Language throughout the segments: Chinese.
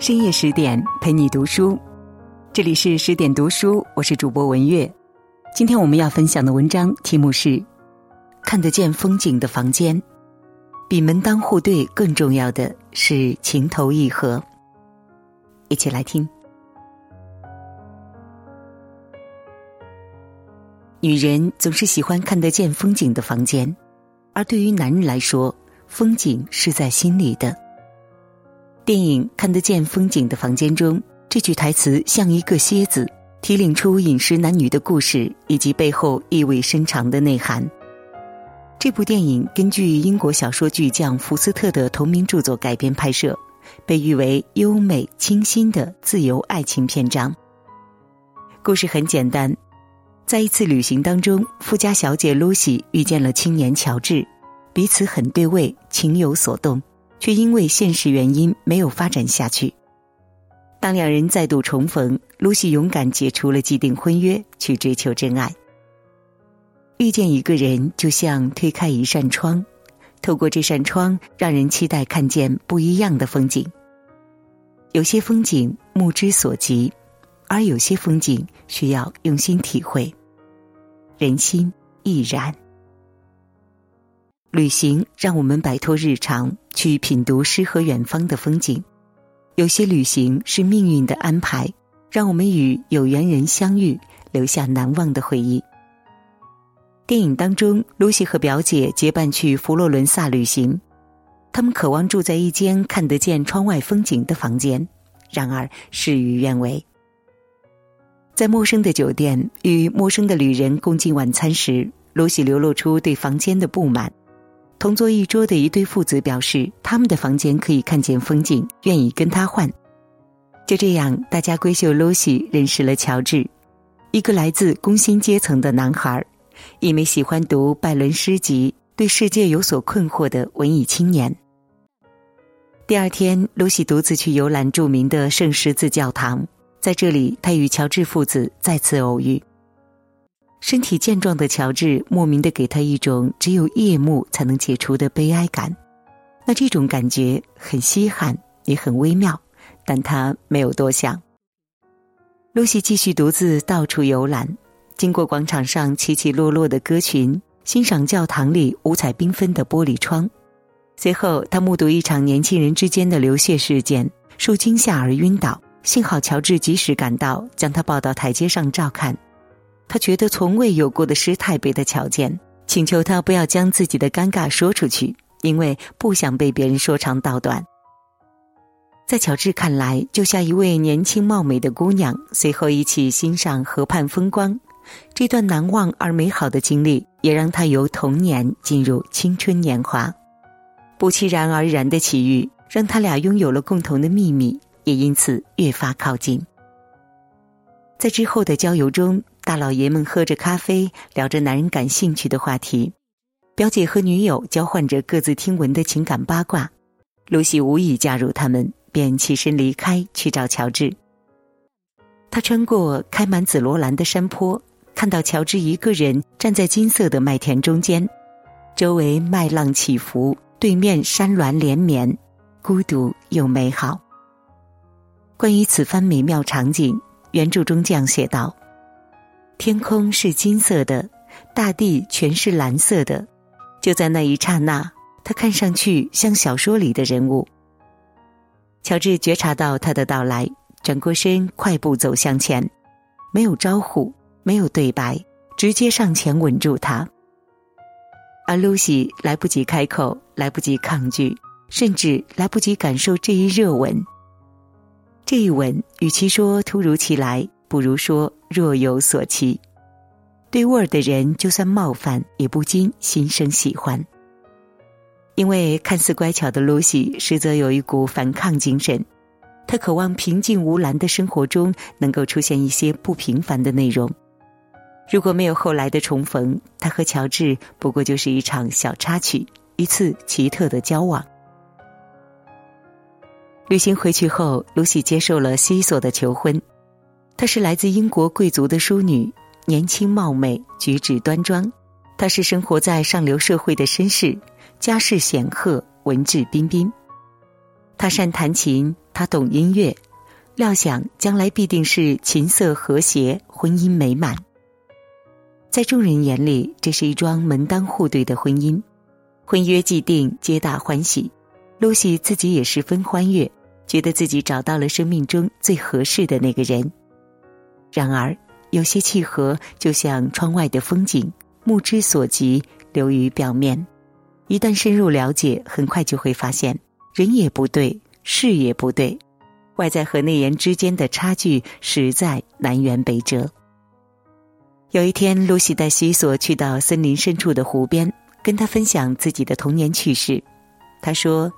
深夜十点陪你读书，这里是十点读书，我是主播文月。今天我们要分享的文章题目是《看得见风景的房间》，比门当户对更重要的是情投意合。一起来听。女人总是喜欢看得见风景的房间，而对于男人来说，风景是在心里的。电影《看得见风景的房间》中，这句台词像一个楔子，提领出饮食男女的故事以及背后意味深长的内涵。这部电影根据英国小说巨匠福斯特的同名著作改编拍摄，被誉为优美清新的自由爱情篇章。故事很简单，在一次旅行当中，富家小姐露西遇见了青年乔治，彼此很对味，情有所动。却因为现实原因没有发展下去。当两人再度重逢，露西勇敢解除了既定婚约，去追求真爱。遇见一个人，就像推开一扇窗，透过这扇窗，让人期待看见不一样的风景。有些风景目之所及，而有些风景需要用心体会。人心亦然。旅行让我们摆脱日常，去品读诗和远方的风景。有些旅行是命运的安排，让我们与有缘人相遇，留下难忘的回忆。电影当中，露西和表姐结伴去佛罗伦萨旅行，他们渴望住在一间看得见窗外风景的房间，然而事与愿违。在陌生的酒店与陌生的旅人共进晚餐时，露西流露出对房间的不满。同坐一桌的一对父子表示，他们的房间可以看见风景，愿意跟他换。就这样，大家闺秀露西认识了乔治，一个来自工薪阶层的男孩，一枚喜欢读拜伦诗集、对世界有所困惑的文艺青年。第二天，露西独自去游览著名的圣十字教堂，在这里，他与乔治父子再次偶遇。身体健壮的乔治莫名的给他一种只有夜幕才能解除的悲哀感，那这种感觉很稀罕也很微妙，但他没有多想。露西继续独自到处游览，经过广场上起起落落的歌群，欣赏教堂里五彩缤纷的玻璃窗，随后他目睹一场年轻人之间的流血事件，受惊吓而晕倒，幸好乔治及时赶到，将他抱到台阶上照看。他觉得从未有过的失态被他瞧见，请求他不要将自己的尴尬说出去，因为不想被别人说长道短。在乔治看来，就像一位年轻貌美的姑娘，随后一起欣赏河畔风光，这段难忘而美好的经历，也让他由童年进入青春年华。不期然而然的奇遇，让他俩拥有了共同的秘密，也因此越发靠近。在之后的郊游中。大老爷们喝着咖啡，聊着男人感兴趣的话题；表姐和女友交换着各自听闻的情感八卦。露西无意加入他们，便起身离开去找乔治。他穿过开满紫罗兰的山坡，看到乔治一个人站在金色的麦田中间，周围麦浪起伏，对面山峦连绵，孤独又美好。关于此番美妙场景，原著中这样写道。天空是金色的，大地全是蓝色的。就在那一刹那，他看上去像小说里的人物。乔治觉察到他的到来，转过身，快步走向前，没有招呼，没有对白，直接上前吻住他。而露西来不及开口，来不及抗拒，甚至来不及感受这一热吻。这一吻，与其说突如其来。不如说若有所期，对味儿的人就算冒犯，也不禁心生喜欢。因为看似乖巧的露西，实则有一股反抗精神。她渴望平静无澜的生活中能够出现一些不平凡的内容。如果没有后来的重逢，她和乔治不过就是一场小插曲，一次奇特的交往。旅行回去后，露西接受了西索的求婚。她是来自英国贵族的淑女，年轻貌美，举止端庄。她是生活在上流社会的绅士，家世显赫，文质彬彬。他善弹琴，他懂音乐，料想将来必定是琴瑟和谐，婚姻美满。在众人眼里，这是一桩门当户对的婚姻，婚约既定，皆大欢喜。露西自己也十分欢悦，觉得自己找到了生命中最合适的那个人。然而，有些契合就像窗外的风景，目之所及，流于表面。一旦深入了解，很快就会发现，人也不对，事也不对，外在和内延之间的差距实在南辕北辙。有一天，露西带西索去到森林深处的湖边，跟他分享自己的童年趣事。他说：“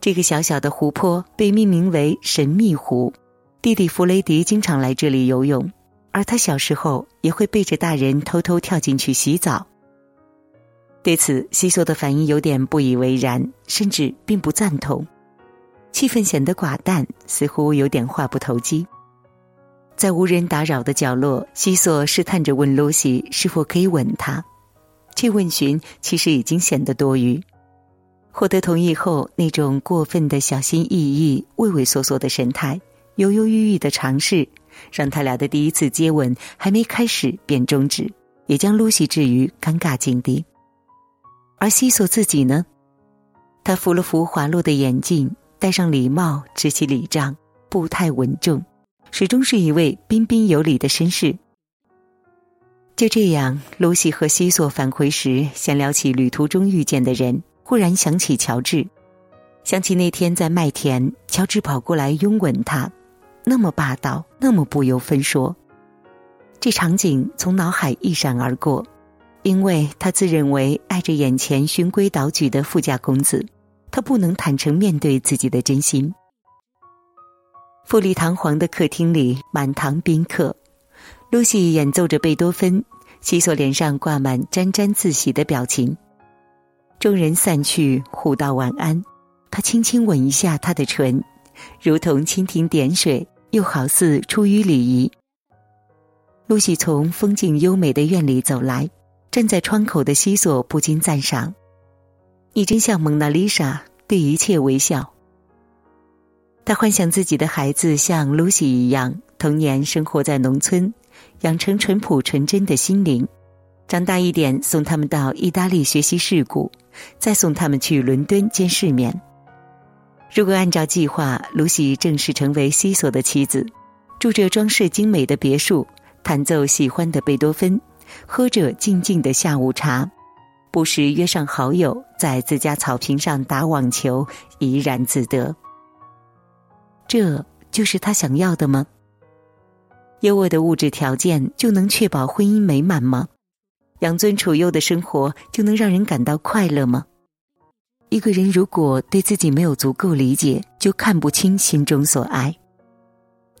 这个小小的湖泊被命名为神秘湖，弟弟弗雷迪经常来这里游泳，而他小时候也会背着大人偷偷跳进去洗澡。”对此，西索的反应有点不以为然，甚至并不赞同，气氛显得寡淡，似乎有点话不投机。在无人打扰的角落，西索试探着问露西是否可以吻她。这问询其实已经显得多余。获得同意后，那种过分的小心翼翼、畏畏缩缩的神态，犹犹豫豫的尝试，让他俩的第一次接吻还没开始便终止，也将露西置于尴尬境地。而西索自己呢？他扶了扶滑落的眼镜，戴上礼帽，执起礼杖，步态稳重。始终是一位彬彬有礼的绅士。就这样，露西和西索返回时，闲聊起旅途中遇见的人，忽然想起乔治，想起那天在麦田，乔治跑过来拥吻他，那么霸道，那么不由分说。这场景从脑海一闪而过，因为他自认为爱着眼前循规蹈矩的富家公子，他不能坦诚面对自己的真心。富丽堂皇的客厅里满堂宾客，露西演奏着贝多芬，西索脸上挂满沾沾自喜的表情。众人散去，互道晚安，他轻轻吻一下她的唇，如同蜻蜓点水，又好似出于礼仪。露西从风景优美的院里走来，站在窗口的西索不禁赞赏：“你真像蒙娜丽莎，对一切微笑。”他幻想自己的孩子像露西一样，童年生活在农村，养成淳朴纯真的心灵；长大一点，送他们到意大利学习世故，再送他们去伦敦见世面。如果按照计划，露西正式成为西索的妻子，住着装饰精美的别墅，弹奏喜欢的贝多芬，喝着静静的下午茶，不时约上好友在自家草坪上打网球，怡然自得。这就是他想要的吗？优渥的物质条件就能确保婚姻美满吗？养尊处优的生活就能让人感到快乐吗？一个人如果对自己没有足够理解，就看不清心中所爱。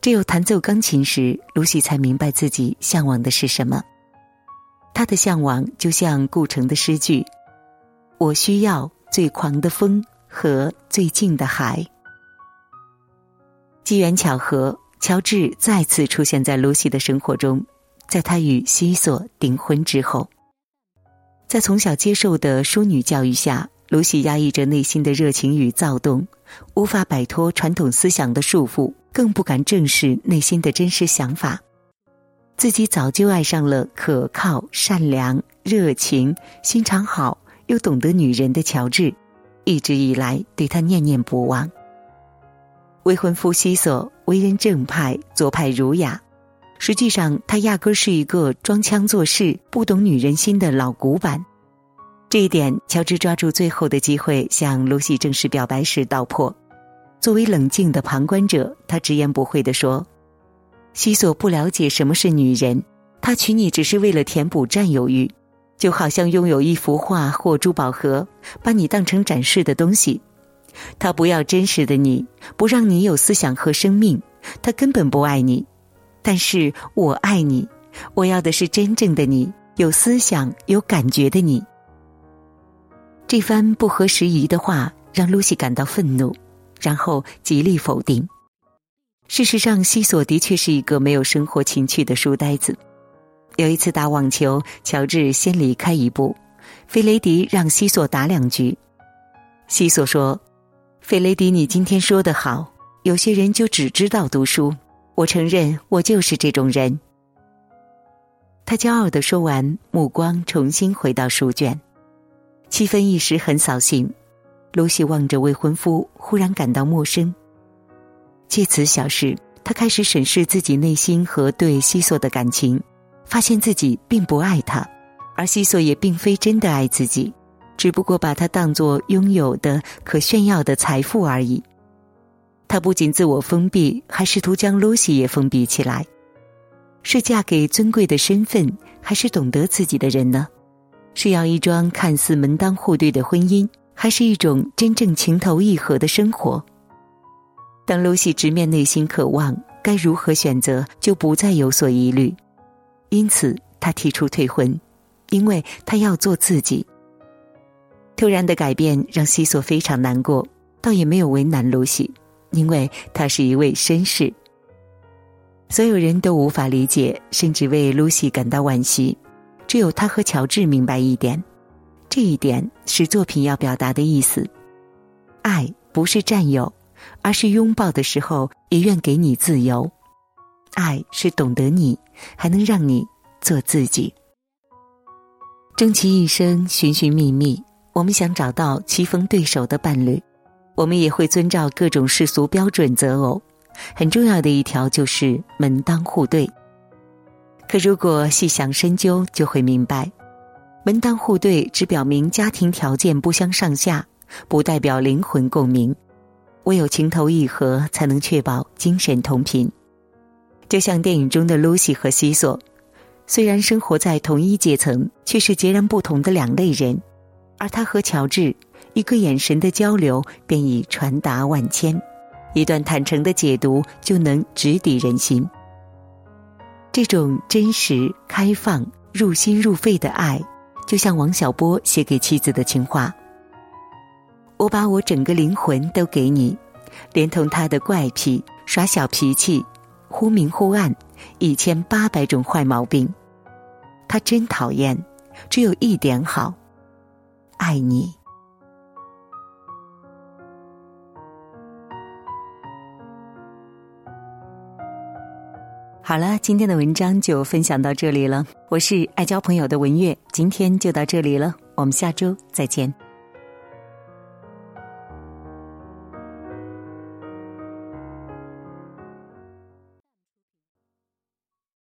只有弹奏钢琴时，露西才明白自己向往的是什么。他的向往就像顾城的诗句：“我需要最狂的风和最静的海。”机缘巧合，乔治再次出现在露西的生活中。在他与西索订婚之后，在从小接受的淑女教育下，露西压抑着内心的热情与躁动，无法摆脱传统思想的束缚，更不敢正视内心的真实想法。自己早就爱上了可靠、善良、热情、心肠好又懂得女人的乔治，一直以来对他念念不忘。未婚夫西索为人正派、左派儒雅，实际上他压根是一个装腔作势、不懂女人心的老古板。这一点，乔治抓住最后的机会向露西正式表白时道破。作为冷静的旁观者，他直言不讳地说：“西索不了解什么是女人，他娶你只是为了填补占有欲，就好像拥有一幅画或珠宝盒，把你当成展示的东西。”他不要真实的你，不让你有思想和生命，他根本不爱你。但是我爱你，我要的是真正的你，有思想、有感觉的你。这番不合时宜的话让露西感到愤怒，然后极力否定。事实上，西索的确是一个没有生活情趣的书呆子。有一次打网球，乔治先离开一步，菲雷迪让西索打两局。西索说。费雷迪，你今天说的好，有些人就只知道读书。我承认，我就是这种人。他骄傲的说完，目光重新回到书卷，气氛一时很扫兴。露西望着未婚夫，忽然感到陌生。借此小事，他开始审视自己内心和对西索的感情，发现自己并不爱他，而西索也并非真的爱自己，只不过把他当作拥有的可炫耀的财富而已。他不仅自我封闭，还试图将露西也封闭起来。是嫁给尊贵的身份，还是懂得自己的人呢？是要一桩看似门当户对的婚姻，还是一种真正情投意合的生活？当露西直面内心渴望，该如何选择，就不再有所疑虑。因此，他提出退婚，因为他要做自己。突然的改变让西索非常难过，倒也没有为难露西。因为他是一位绅士，所有人都无法理解，甚至为露西感到惋惜。只有他和乔治明白一点，这一点是作品要表达的意思：爱不是占有，而是拥抱的时候也愿给你自由；爱是懂得你，还能让你做自己。终其一生寻寻觅觅，我们想找到棋逢对手的伴侣。我们也会遵照各种世俗标准择偶，很重要的一条就是门当户对。可如果细想深究，就会明白，门当户对只表明家庭条件不相上下，不代表灵魂共鸣。唯有情投意合，才能确保精神同频。就像电影中的露西和西索，虽然生活在同一阶层，却是截然不同的两类人，而他和乔治。一个眼神的交流便已传达万千，一段坦诚的解读就能直抵人心。这种真实、开放、入心入肺的爱，就像王小波写给妻子的情话：“我把我整个灵魂都给你，连同他的怪癖、耍小脾气、忽明忽暗、一千八百种坏毛病，他真讨厌，只有一点好，爱你。”好了，今天的文章就分享到这里了。我是爱交朋友的文月，今天就到这里了，我们下周再见。